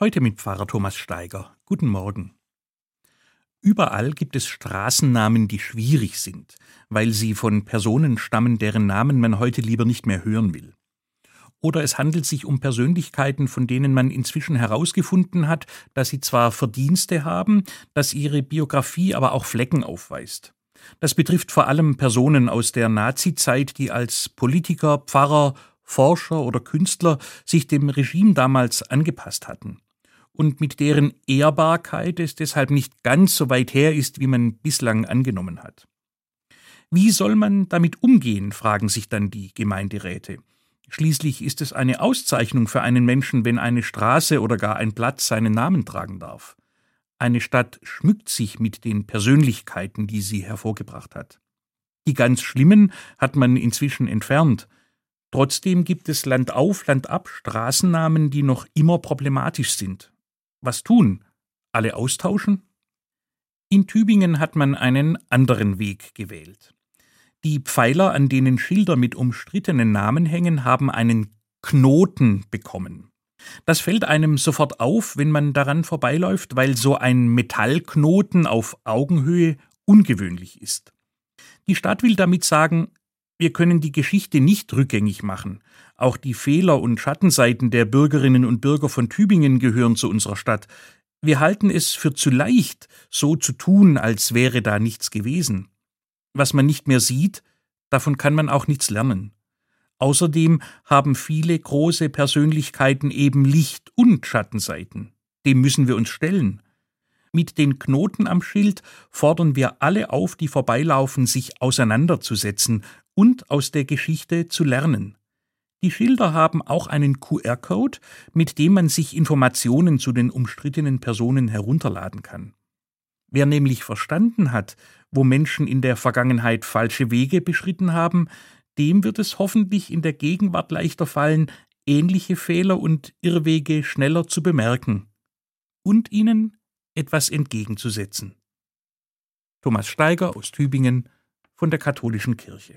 Heute mit Pfarrer Thomas Steiger. Guten Morgen. Überall gibt es Straßennamen, die schwierig sind, weil sie von Personen stammen, deren Namen man heute lieber nicht mehr hören will. Oder es handelt sich um Persönlichkeiten, von denen man inzwischen herausgefunden hat, dass sie zwar Verdienste haben, dass ihre Biografie aber auch Flecken aufweist. Das betrifft vor allem Personen aus der Nazizeit, die als Politiker, Pfarrer, Forscher oder Künstler sich dem Regime damals angepasst hatten und mit deren Ehrbarkeit es deshalb nicht ganz so weit her ist, wie man bislang angenommen hat. Wie soll man damit umgehen, fragen sich dann die Gemeinderäte. Schließlich ist es eine Auszeichnung für einen Menschen, wenn eine Straße oder gar ein Platz seinen Namen tragen darf. Eine Stadt schmückt sich mit den Persönlichkeiten, die sie hervorgebracht hat. Die ganz schlimmen hat man inzwischen entfernt, Trotzdem gibt es Land auf, Land ab Straßennamen, die noch immer problematisch sind. Was tun? Alle austauschen? In Tübingen hat man einen anderen Weg gewählt. Die Pfeiler, an denen Schilder mit umstrittenen Namen hängen, haben einen Knoten bekommen. Das fällt einem sofort auf, wenn man daran vorbeiläuft, weil so ein Metallknoten auf Augenhöhe ungewöhnlich ist. Die Stadt will damit sagen, wir können die Geschichte nicht rückgängig machen. Auch die Fehler und Schattenseiten der Bürgerinnen und Bürger von Tübingen gehören zu unserer Stadt. Wir halten es für zu leicht, so zu tun, als wäre da nichts gewesen. Was man nicht mehr sieht, davon kann man auch nichts lernen. Außerdem haben viele große Persönlichkeiten eben Licht- und Schattenseiten. Dem müssen wir uns stellen. Mit den Knoten am Schild fordern wir alle auf, die vorbeilaufen, sich auseinanderzusetzen und aus der Geschichte zu lernen. Die Schilder haben auch einen QR-Code, mit dem man sich Informationen zu den umstrittenen Personen herunterladen kann. Wer nämlich verstanden hat, wo Menschen in der Vergangenheit falsche Wege beschritten haben, dem wird es hoffentlich in der Gegenwart leichter fallen, ähnliche Fehler und Irrwege schneller zu bemerken und ihnen etwas entgegenzusetzen. Thomas Steiger aus Tübingen von der Katholischen Kirche